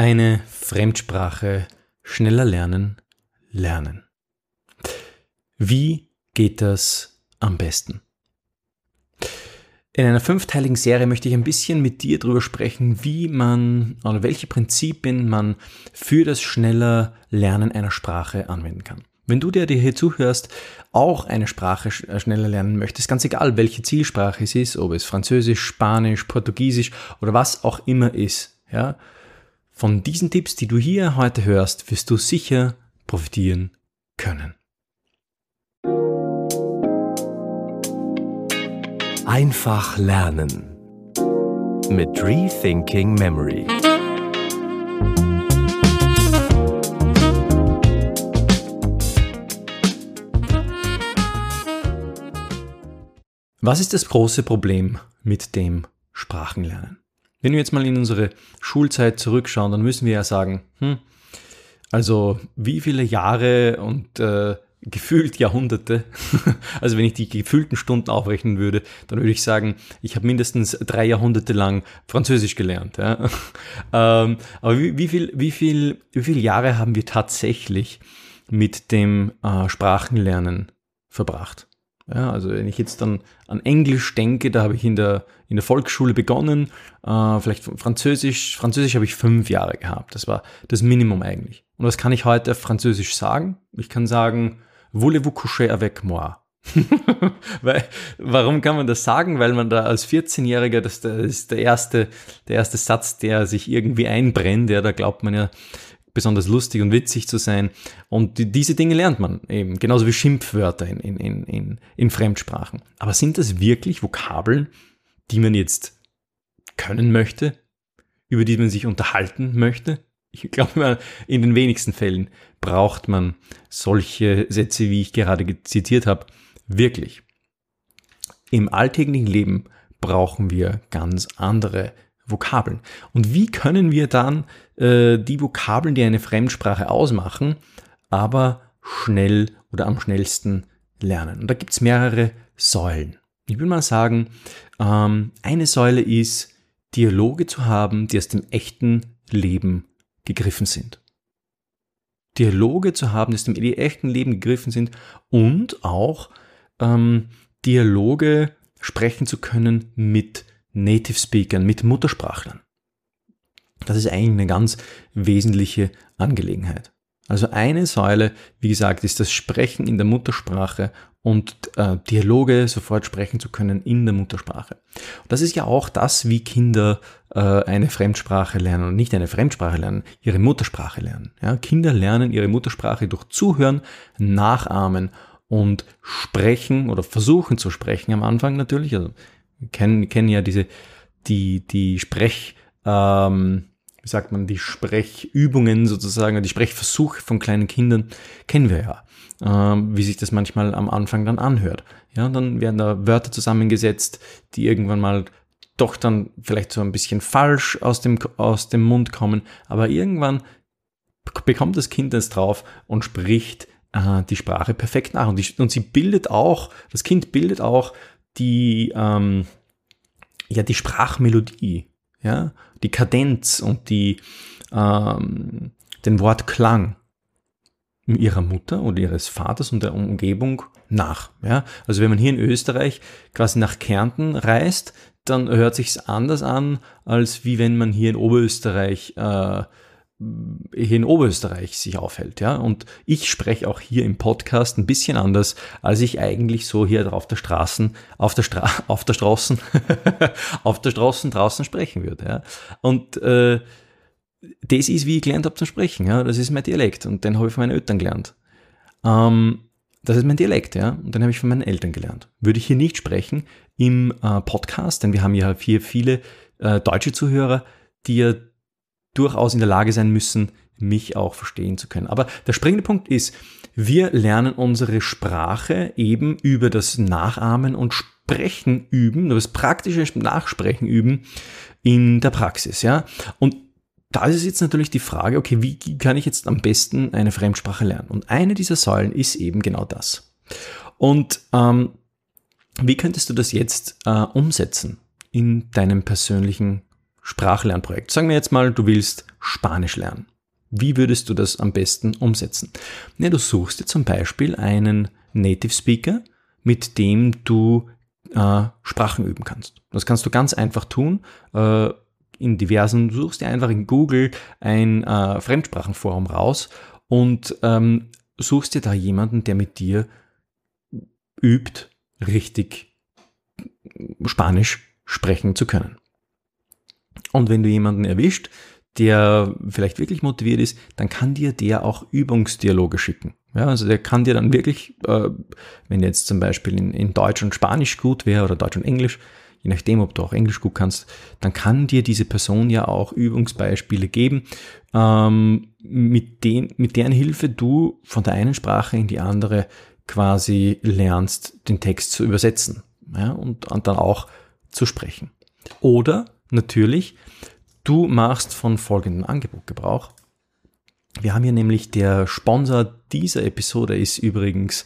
Eine Fremdsprache schneller lernen, lernen. Wie geht das am besten? In einer fünfteiligen Serie möchte ich ein bisschen mit dir darüber sprechen, wie man oder welche Prinzipien man für das schneller Lernen einer Sprache anwenden kann. Wenn du, dir hier zuhörst, auch eine Sprache äh, schneller lernen möchtest, ganz egal, welche Zielsprache es ist, ob es Französisch, Spanisch, Portugiesisch oder was auch immer ist, ja, von diesen Tipps, die du hier heute hörst, wirst du sicher profitieren können. Einfach lernen mit Rethinking Memory. Was ist das große Problem mit dem Sprachenlernen? Wenn wir jetzt mal in unsere Schulzeit zurückschauen, dann müssen wir ja sagen, hm, also wie viele Jahre und äh, gefühlt Jahrhunderte. Also wenn ich die gefühlten Stunden aufrechnen würde, dann würde ich sagen, ich habe mindestens drei Jahrhunderte lang Französisch gelernt. Ja. Ähm, aber wie, wie, viel, wie, viel, wie viele Jahre haben wir tatsächlich mit dem äh, Sprachenlernen verbracht? Ja, also wenn ich jetzt dann an Englisch denke, da habe ich in der, in der Volksschule begonnen, äh, vielleicht Französisch, Französisch habe ich fünf Jahre gehabt, das war das Minimum eigentlich. Und was kann ich heute auf Französisch sagen? Ich kann sagen, Voulez-vous coucher avec moi? Weil, warum kann man das sagen? Weil man da als 14-Jähriger, das, das, ist der erste, der erste Satz, der sich irgendwie einbrennt, ja, da glaubt man ja besonders lustig und witzig zu sein. Und die, diese Dinge lernt man eben, genauso wie Schimpfwörter in, in, in, in, in Fremdsprachen. Aber sind das wirklich Vokabeln, die man jetzt können möchte, über die man sich unterhalten möchte? Ich glaube, in den wenigsten Fällen braucht man solche Sätze, wie ich gerade zitiert habe, wirklich. Im alltäglichen Leben brauchen wir ganz andere Vokabeln. Und wie können wir dann äh, die Vokabeln, die eine Fremdsprache ausmachen, aber schnell oder am schnellsten lernen? Und da gibt es mehrere Säulen. Ich will mal sagen, ähm, eine Säule ist, Dialoge zu haben, die aus dem echten Leben gegriffen sind. Dialoge zu haben, die aus dem echten Leben gegriffen sind und auch ähm, Dialoge sprechen zu können mit Native Speakern, mit Muttersprachlern. Das ist eigentlich eine ganz wesentliche Angelegenheit. Also eine Säule, wie gesagt, ist das Sprechen in der Muttersprache und äh, Dialoge sofort sprechen zu können in der Muttersprache. Und das ist ja auch das, wie Kinder äh, eine Fremdsprache lernen und nicht eine Fremdsprache lernen, ihre Muttersprache lernen. Ja, Kinder lernen ihre Muttersprache durch Zuhören, Nachahmen und sprechen oder versuchen zu sprechen am Anfang natürlich. Also kennen, kennen ja diese die die Sprech ähm, wie sagt man, die Sprechübungen sozusagen, die Sprechversuche von kleinen Kindern kennen wir ja ähm, wie sich das manchmal am Anfang dann anhört. Ja, und dann werden da Wörter zusammengesetzt, die irgendwann mal doch dann vielleicht so ein bisschen falsch aus dem, aus dem Mund kommen, aber irgendwann bekommt das Kind das drauf und spricht äh, die Sprache perfekt nach. Und, die, und sie bildet auch, das Kind bildet auch die, ähm, ja, die Sprachmelodie, ja, die Kadenz und die, ähm, den Wortklang ihrer Mutter oder ihres Vaters und der Umgebung nach. Ja? Also wenn man hier in Österreich quasi nach Kärnten reist, dann hört sich's anders an, als wie wenn man hier in Oberösterreich äh, in Oberösterreich sich aufhält, ja. Und ich spreche auch hier im Podcast ein bisschen anders, als ich eigentlich so hier auf der Straßen, auf der Stra auf der Straßen, auf der Straßen draußen sprechen würde, ja. Und äh, das ist, wie ich gelernt habe zu sprechen. Ja? Das ist mein Dialekt und den habe ich von meinen Eltern gelernt. Ähm, das ist mein Dialekt, ja, und den habe ich von meinen Eltern gelernt. Würde ich hier nicht sprechen im äh, Podcast, denn wir haben ja hier viele äh, deutsche Zuhörer, die ja durchaus in der Lage sein müssen, mich auch verstehen zu können. Aber der springende Punkt ist, wir lernen unsere Sprache eben über das Nachahmen und Sprechen üben, das praktische Nachsprechen üben in der Praxis, ja. Und da ist jetzt natürlich die Frage, okay, wie kann ich jetzt am besten eine Fremdsprache lernen? Und eine dieser Säulen ist eben genau das. Und ähm, wie könntest du das jetzt äh, umsetzen in deinem persönlichen Sprachlernprojekt. Sagen wir jetzt mal, du willst Spanisch lernen. Wie würdest du das am besten umsetzen? Ja, du suchst dir zum Beispiel einen Native Speaker, mit dem du äh, Sprachen üben kannst. Das kannst du ganz einfach tun. Äh, in diversen, du suchst dir einfach in Google ein äh, Fremdsprachenforum raus und ähm, suchst dir da jemanden, der mit dir übt, richtig Spanisch sprechen zu können. Und wenn du jemanden erwischt, der vielleicht wirklich motiviert ist, dann kann dir der auch Übungsdialoge schicken. Ja, also der kann dir dann wirklich, äh, wenn jetzt zum Beispiel in, in Deutsch und Spanisch gut wäre oder Deutsch und Englisch, je nachdem, ob du auch Englisch gut kannst, dann kann dir diese Person ja auch Übungsbeispiele geben, ähm, mit, den, mit deren Hilfe du von der einen Sprache in die andere quasi lernst, den Text zu übersetzen ja, und, und dann auch zu sprechen. Oder natürlich, du machst von folgendem Angebot Gebrauch. Wir haben hier nämlich der Sponsor dieser Episode ist übrigens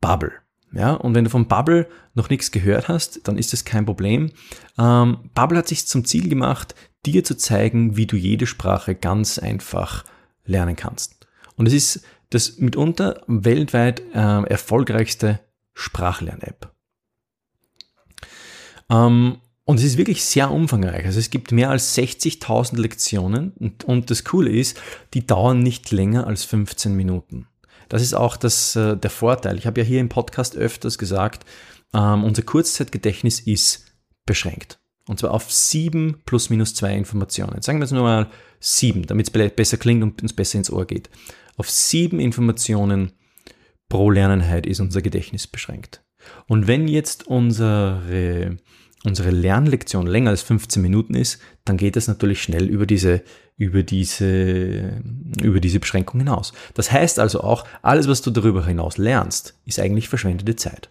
Bubble. Ja, und wenn du von Bubble noch nichts gehört hast, dann ist das kein Problem. Ähm, Bubble hat sich zum Ziel gemacht, dir zu zeigen, wie du jede Sprache ganz einfach lernen kannst. Und es ist das mitunter weltweit äh, erfolgreichste Sprachlern-App. Ähm, und es ist wirklich sehr umfangreich. Also es gibt mehr als 60.000 Lektionen und, und, das Coole ist, die dauern nicht länger als 15 Minuten. Das ist auch das, äh, der Vorteil. Ich habe ja hier im Podcast öfters gesagt, ähm, unser Kurzzeitgedächtnis ist beschränkt. Und zwar auf sieben plus minus zwei Informationen. Sagen wir jetzt nur mal sieben, damit es besser klingt und uns besser ins Ohr geht. Auf sieben Informationen pro Lerneinheit ist unser Gedächtnis beschränkt. Und wenn jetzt unsere unsere Lernlektion länger als 15 Minuten ist, dann geht es natürlich schnell über diese, über diese, über diese Beschränkung hinaus. Das heißt also auch, alles, was du darüber hinaus lernst, ist eigentlich verschwendete Zeit.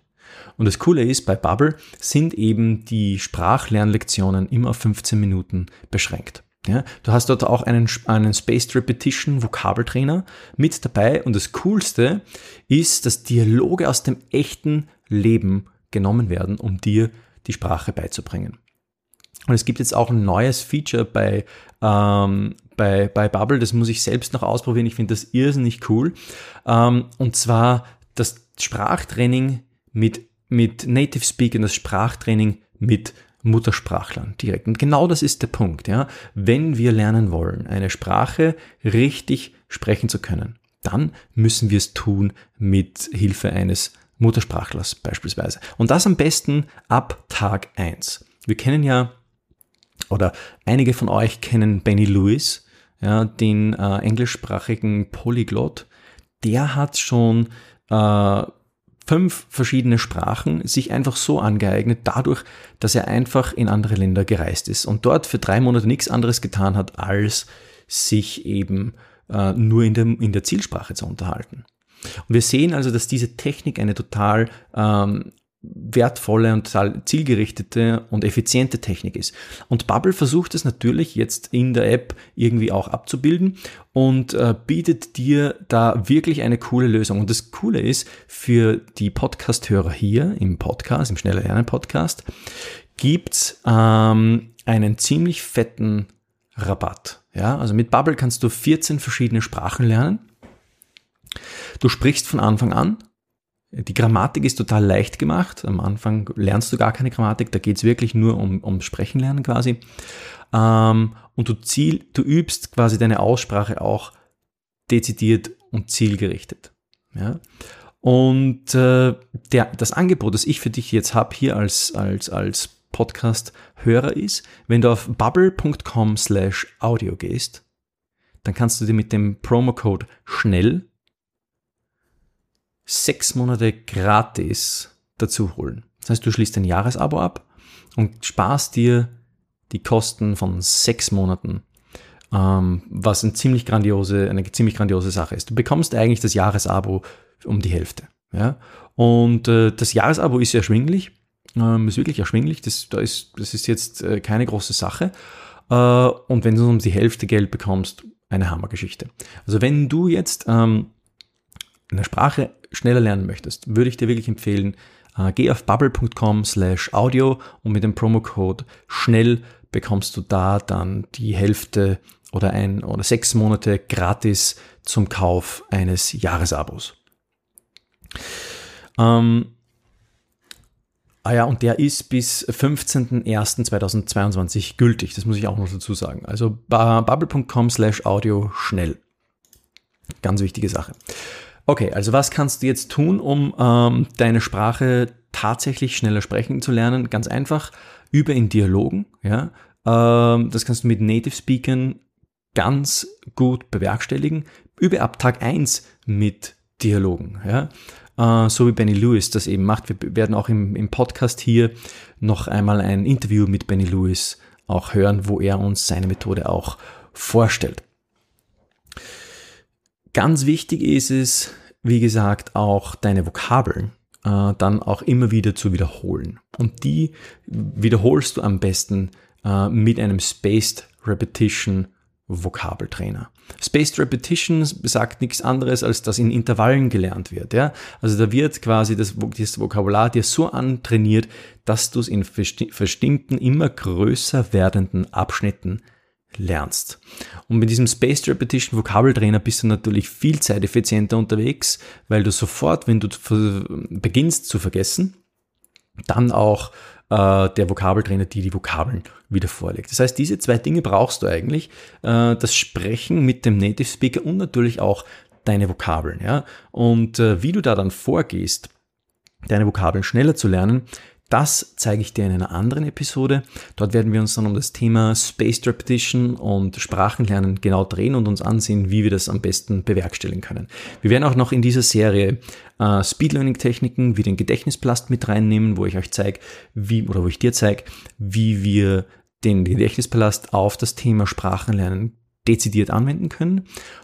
Und das Coole ist, bei Bubble sind eben die Sprachlernlektionen immer auf 15 Minuten beschränkt. Ja, du hast dort auch einen, einen Spaced Repetition Vokabeltrainer mit dabei und das Coolste ist, dass Dialoge aus dem echten Leben genommen werden, um dir die Sprache beizubringen. Und es gibt jetzt auch ein neues Feature bei, ähm, bei, bei Bubble, das muss ich selbst noch ausprobieren. Ich finde das irrsinnig cool. Ähm, und zwar das Sprachtraining mit, mit Native Speakern, das Sprachtraining mit Muttersprachlern direkt. Und genau das ist der Punkt. Ja? Wenn wir lernen wollen, eine Sprache richtig sprechen zu können, dann müssen wir es tun mit Hilfe eines Muttersprachlers beispielsweise. Und das am besten ab Tag 1. Wir kennen ja, oder einige von euch kennen Benny Lewis, ja, den äh, englischsprachigen Polyglot. Der hat schon äh, fünf verschiedene Sprachen sich einfach so angeeignet, dadurch, dass er einfach in andere Länder gereist ist und dort für drei Monate nichts anderes getan hat, als sich eben äh, nur in der, in der Zielsprache zu unterhalten. Und wir sehen also, dass diese Technik eine total ähm, wertvolle und zielgerichtete und effiziente Technik ist. Und Bubble versucht es natürlich jetzt in der App irgendwie auch abzubilden und äh, bietet dir da wirklich eine coole Lösung. Und das Coole ist, für die Podcast-Hörer hier im Podcast, im Schneller Lernen Podcast, gibt's ähm, einen ziemlich fetten Rabatt. Ja, also mit Bubble kannst du 14 verschiedene Sprachen lernen Du sprichst von Anfang an. Die Grammatik ist total leicht gemacht. Am Anfang lernst du gar keine Grammatik, da geht es wirklich nur um, um Sprechen lernen quasi. Ähm, und du, ziel, du übst quasi deine Aussprache auch dezidiert und zielgerichtet. Ja? Und äh, der, das Angebot, das ich für dich jetzt habe, hier als, als, als Podcast-Hörer ist, wenn du auf bubble.com slash audio gehst, dann kannst du dir mit dem Promo-Code schnell sechs Monate gratis dazu holen. Das heißt, du schließt ein Jahresabo ab und sparst dir die Kosten von sechs Monaten, ähm, was eine ziemlich grandiose, eine ziemlich grandiose Sache ist. Du bekommst eigentlich das Jahresabo um die Hälfte. Ja? Und äh, das Jahresabo ist erschwinglich, ähm, ist wirklich erschwinglich. Das, da ist, das ist jetzt äh, keine große Sache. Äh, und wenn du um die Hälfte Geld bekommst, eine Hammergeschichte. Also wenn du jetzt ähm, eine Sprache schneller lernen möchtest, würde ich dir wirklich empfehlen, äh, geh auf bubble.com slash audio und mit dem Promocode schnell bekommst du da dann die Hälfte oder ein oder sechs Monate gratis zum Kauf eines Jahresabos. Ähm, ah ja, und der ist bis 15.01.2022 gültig. Das muss ich auch noch dazu sagen. Also bubble.com slash audio schnell. Ganz wichtige Sache. Okay, also was kannst du jetzt tun, um ähm, deine Sprache tatsächlich schneller sprechen zu lernen? Ganz einfach, über in Dialogen. Ja? Ähm, das kannst du mit Native Speakern ganz gut bewerkstelligen. Übe ab Tag 1 mit Dialogen. Ja? Äh, so wie Benny Lewis das eben macht. Wir werden auch im, im Podcast hier noch einmal ein Interview mit Benny Lewis auch hören, wo er uns seine Methode auch vorstellt. Ganz wichtig ist es, wie gesagt, auch deine Vokabeln äh, dann auch immer wieder zu wiederholen. Und die wiederholst du am besten äh, mit einem Spaced Repetition Vokabeltrainer. Spaced Repetition besagt nichts anderes, als dass in Intervallen gelernt wird. Ja? Also da wird quasi das, das Vokabular dir so antrainiert, dass du es in bestimmten, immer größer werdenden Abschnitten lernst. Und mit diesem Spaced Repetition Vokabeltrainer bist du natürlich viel zeiteffizienter unterwegs, weil du sofort, wenn du beginnst zu vergessen, dann auch äh, der Vokabeltrainer dir die Vokabeln wieder vorlegt. Das heißt, diese zwei Dinge brauchst du eigentlich. Äh, das Sprechen mit dem Native Speaker und natürlich auch deine Vokabeln. Ja? Und äh, wie du da dann vorgehst, deine Vokabeln schneller zu lernen, das zeige ich dir in einer anderen Episode. Dort werden wir uns dann um das Thema Spaced Repetition und Sprachenlernen genau drehen und uns ansehen, wie wir das am besten bewerkstelligen können. Wir werden auch noch in dieser Serie äh, Speed Learning Techniken wie den Gedächtnisplast mit reinnehmen, wo ich euch zeige, wie oder wo ich dir zeige, wie wir den Gedächtnispalast auf das Thema Sprachenlernen dezidiert anwenden können.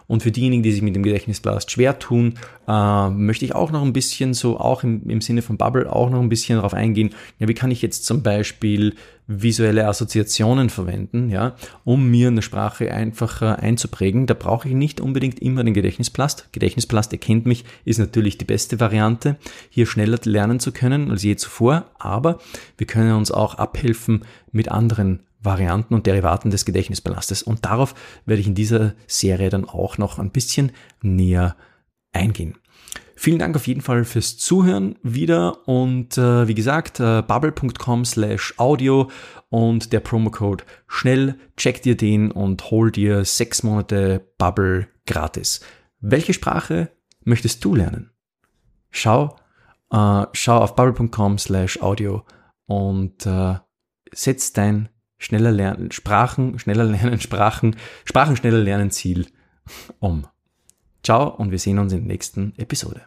Und für diejenigen, die sich mit dem Gedächtnisblast schwer tun, äh, möchte ich auch noch ein bisschen so, auch im, im Sinne von Bubble, auch noch ein bisschen darauf eingehen, ja, wie kann ich jetzt zum Beispiel visuelle Assoziationen verwenden, ja, um mir eine Sprache einfacher einzuprägen. Da brauche ich nicht unbedingt immer den Gedächtnisplast. Gedächtnisplast, ihr kennt mich, ist natürlich die beste Variante, hier schneller lernen zu können als je zuvor, aber wir können uns auch abhelfen mit anderen Varianten und Derivaten des Gedächtnisbalastes. Und darauf werde ich in dieser Serie dann auch noch ein bisschen näher eingehen. Vielen Dank auf jeden Fall fürs Zuhören wieder und äh, wie gesagt, äh, bubble.com slash audio und der Promocode schnell, check dir den und hol dir sechs Monate Bubble gratis. Welche Sprache möchtest du lernen? Schau, äh, schau auf bubble.com slash audio und äh, setz dein schneller lernen, Sprachen, schneller lernen, Sprachen, Sprachen schneller lernen Ziel um. Ciao und wir sehen uns in der nächsten Episode.